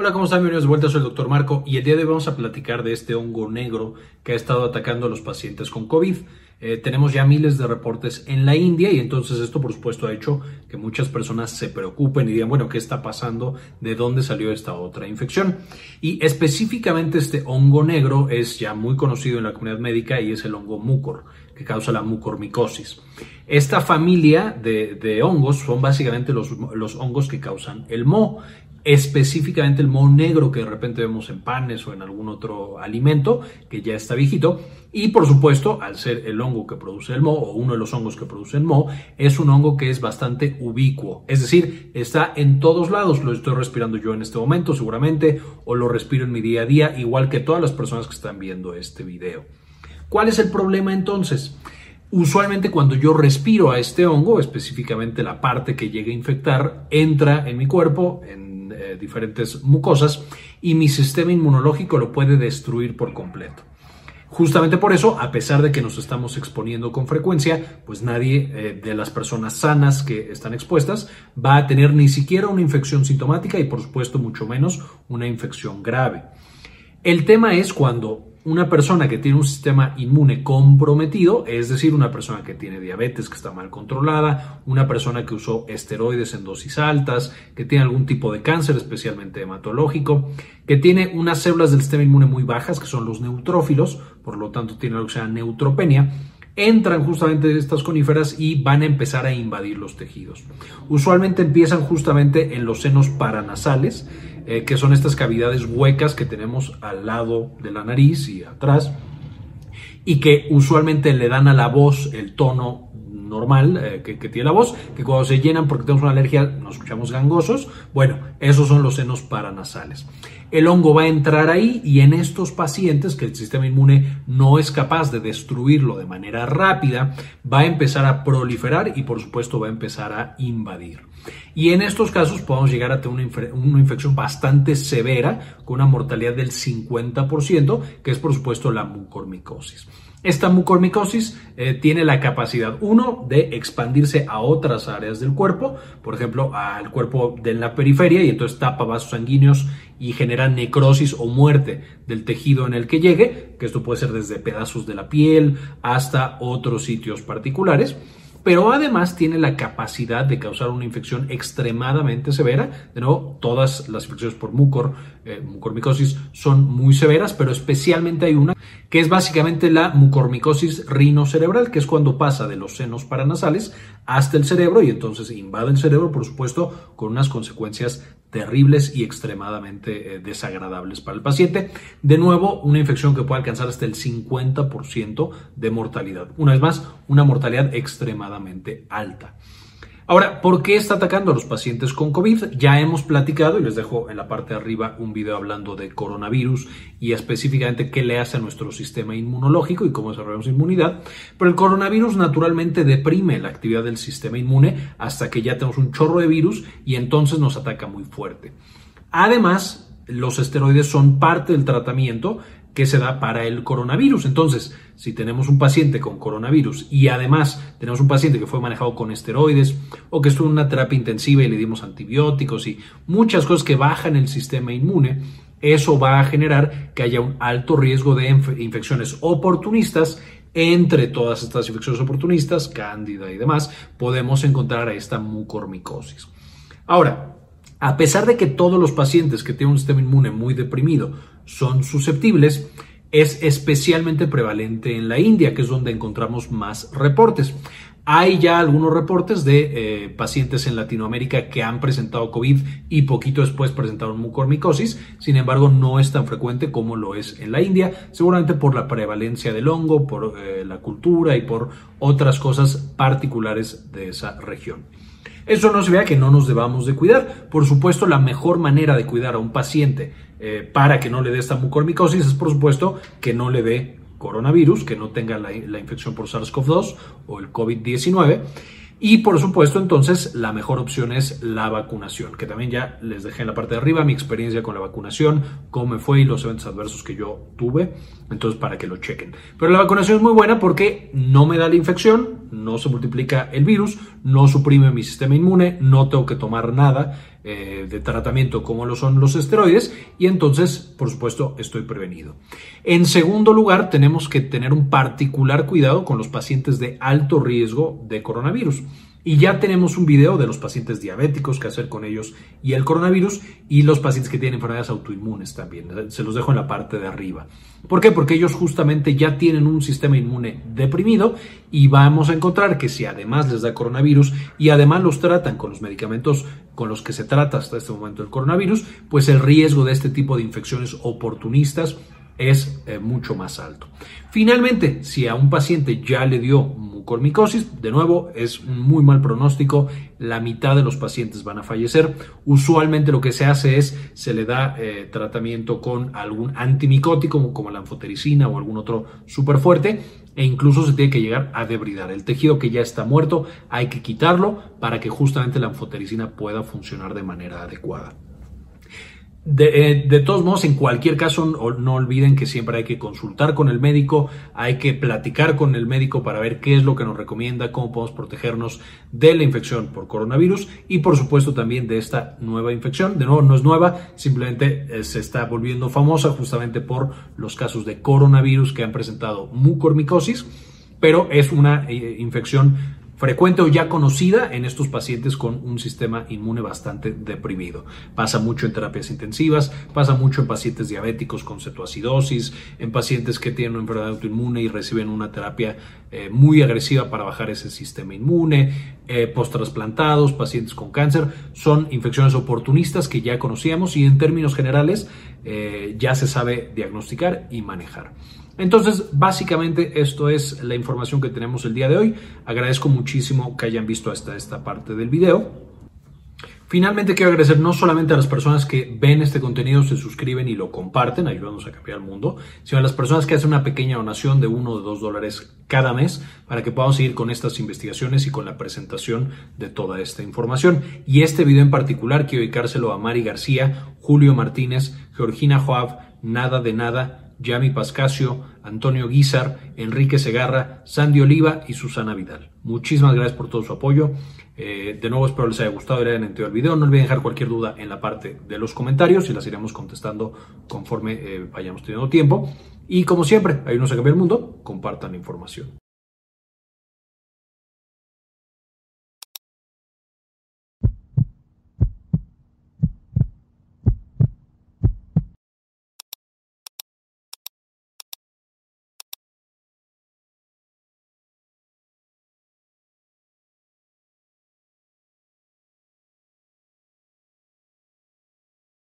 Hola, ¿cómo están? Bienvenidos de vuelta, soy el doctor Marco y el día de hoy vamos a platicar de este hongo negro que ha estado atacando a los pacientes con COVID. Eh, tenemos ya miles de reportes en la India y entonces esto por supuesto ha hecho que muchas personas se preocupen y digan, bueno, ¿qué está pasando? ¿De dónde salió esta otra infección? Y específicamente este hongo negro es ya muy conocido en la comunidad médica y es el hongo mucor, que causa la mucormicosis. Esta familia de, hongos son básicamente los, los hongos que causan el moho específicamente el moho negro que de repente vemos en panes o en algún otro alimento que ya está viejito. Y por supuesto, al ser el hongo que produce el moho o uno de los hongos que produce el moho, es un hongo que es bastante ubicuo. Es decir, está en todos lados. Lo estoy respirando yo en este momento seguramente o lo respiro en mi día a día, igual que todas las personas que están viendo este video. ¿Cuál es el problema entonces? Usualmente cuando yo respiro a este hongo, específicamente la parte que llega a infectar, entra en mi cuerpo, en eh, diferentes mucosas y mi sistema inmunológico lo puede destruir por completo. Justamente por eso, a pesar de que nos estamos exponiendo con frecuencia, pues nadie eh, de las personas sanas que están expuestas va a tener ni siquiera una infección sintomática y por supuesto mucho menos una infección grave. El tema es cuando una persona que tiene un sistema inmune comprometido, es decir, una persona que tiene diabetes que está mal controlada, una persona que usó esteroides en dosis altas, que tiene algún tipo de cáncer, especialmente hematológico, que tiene unas células del sistema inmune muy bajas, que son los neutrófilos, por lo tanto tiene lo que se llama neutropenia, entran justamente estas coníferas y van a empezar a invadir los tejidos. Usualmente empiezan justamente en los senos paranasales, eh, que son estas cavidades huecas que tenemos al lado de la nariz y atrás, y que usualmente le dan a la voz el tono normal eh, que, tiene la voz, que cuando se llenan porque tenemos una alergia nos escuchamos gangosos. Bueno, esos son los senos paranasales. El hongo va a entrar ahí y en estos pacientes que el sistema inmune no es capaz de destruirlo de manera rápida, va a empezar a proliferar y por supuesto va a empezar a invadir. Y en estos casos podemos llegar a tener una, infección bastante severa con una mortalidad del 50%, que es por supuesto la mucormicosis. Esta mucormicosis eh, tiene la capacidad, uno, de expandirse a otras áreas del cuerpo, por ejemplo, al cuerpo de la periferia, y entonces tapa vasos sanguíneos y genera necrosis o muerte del tejido en el que llegue, que esto puede ser desde pedazos de la piel hasta otros sitios particulares pero además tiene la capacidad de causar una infección extremadamente severa. De nuevo, todas las infecciones por mucor, eh, mucormicosis, son muy severas, pero especialmente hay una que es básicamente la mucormicosis rinocerebral, que es cuando pasa de los senos paranasales hasta el cerebro y entonces invade el cerebro, por supuesto, con unas consecuencias terribles y extremadamente eh, desagradables para el paciente. De nuevo, una infección que puede alcanzar hasta el 50% de mortalidad. Una vez más, una mortalidad extremadamente alta. Ahora, ¿por qué está atacando a los pacientes con COVID? Ya hemos platicado y les dejo en la parte de arriba un video hablando de coronavirus y específicamente qué le hace a nuestro sistema inmunológico y cómo desarrollamos inmunidad. Pero el coronavirus naturalmente deprime la actividad del sistema inmune hasta que ya tenemos un chorro de virus y entonces nos ataca muy fuerte. Además, los esteroides son parte del tratamiento que se da para el coronavirus. Entonces, si tenemos un paciente con coronavirus y además tenemos un paciente que fue manejado con esteroides o que estuvo en una terapia intensiva y le dimos antibióticos y muchas cosas que bajan el sistema inmune, eso va a generar que haya un alto riesgo de infecciones oportunistas. Entre todas estas infecciones oportunistas, cándida y demás, podemos encontrar a esta mucormicosis. Ahora, a pesar de que todos los pacientes que tienen un sistema inmune muy deprimido son susceptibles, es especialmente prevalente en la India, que es donde encontramos más reportes. Hay ya algunos reportes de eh, pacientes en Latinoamérica que han presentado COVID y poquito después presentaron mucormicosis, sin embargo no es tan frecuente como lo es en la India, seguramente por la prevalencia del hongo, por eh, la cultura y por otras cosas particulares de esa región. Eso no se vea que no nos debamos de cuidar. Por supuesto, la mejor manera de cuidar a un paciente eh, para que no le dé esta mucormicosis es, por supuesto, que no le dé coronavirus, que no tenga la, la infección por SARS-CoV-2 o el COVID-19. Y por supuesto, entonces, la mejor opción es la vacunación, que también ya les dejé en la parte de arriba mi experiencia con la vacunación, cómo me fue y los eventos adversos que yo tuve, entonces para que lo chequen. Pero la vacunación es muy buena porque no me da la infección, no se multiplica el virus, no suprime mi sistema inmune, no tengo que tomar nada eh, de tratamiento como lo son los esteroides y entonces, por supuesto, estoy prevenido. En segundo lugar, tenemos que tener un particular cuidado con los pacientes de alto riesgo de coronavirus. Y ya tenemos un video de los pacientes diabéticos, qué hacer con ellos y el coronavirus, y los pacientes que tienen enfermedades autoinmunes también. Se los dejo en la parte de arriba. ¿Por qué? Porque ellos justamente ya tienen un sistema inmune deprimido y vamos a encontrar que si además les da coronavirus y además los tratan con los medicamentos con los que se trata hasta este momento el coronavirus, pues el riesgo de este tipo de infecciones oportunistas es eh, mucho más alto. Finalmente, si a un paciente ya le dio mucormicosis, de nuevo es un muy mal pronóstico, la mitad de los pacientes van a fallecer. Usualmente lo que se hace es se le da eh, tratamiento con algún antimicótico como la anfotericina o algún otro súper fuerte e incluso se tiene que llegar a debridar. El tejido que ya está muerto hay que quitarlo para que justamente la anfotericina pueda funcionar de manera adecuada. Eh, de, todos modos, en cualquier caso, no, olviden que siempre hay que consultar con el médico, hay que platicar con el médico para ver qué es lo que nos recomienda, cómo podemos protegernos de la infección por coronavirus y por supuesto también de esta nueva infección. De nuevo, no es nueva, simplemente eh, se está volviendo famosa justamente por los casos de coronavirus que han presentado mucormicosis, pero es una eh, infección frecuente o ya conocida en estos pacientes con un sistema inmune bastante deprimido. Pasa mucho en terapias intensivas, pasa mucho en pacientes diabéticos con cetoacidosis, en pacientes que tienen una enfermedad autoinmune y reciben una terapia eh, muy agresiva para bajar ese sistema inmune, eh, post-trasplantados, pacientes con cáncer. Son infecciones oportunistas que ya conocíamos y en términos generales eh, ya se sabe diagnosticar y manejar. Entonces, básicamente esto es la información que tenemos el día de hoy. Agradezco muchísimo que hayan visto hasta esta parte del video. Finalmente quiero agradecer no solamente a las personas que ven este contenido, se suscriben y lo comparten, ayudándonos a cambiar el mundo, sino a las personas que hacen una pequeña donación de uno o dos dólares cada mes para que podamos seguir con estas investigaciones y con la presentación de toda esta información. Y este video en particular quiero dedicárselo a Mari García, Julio Martínez, Georgina Joab, Nada de Nada, Yami Pascasio, Antonio Guizar, Enrique Segarra, Sandy Oliva y Susana Vidal. Muchísimas gracias por todo su apoyo. Eh, de nuevo espero les haya gustado y les hayan entendido el video. No olviden dejar cualquier duda en la parte de los comentarios y las iremos contestando conforme eh, vayamos teniendo tiempo. Y como siempre, ayúdenos a cambiar el mundo, compartan la información.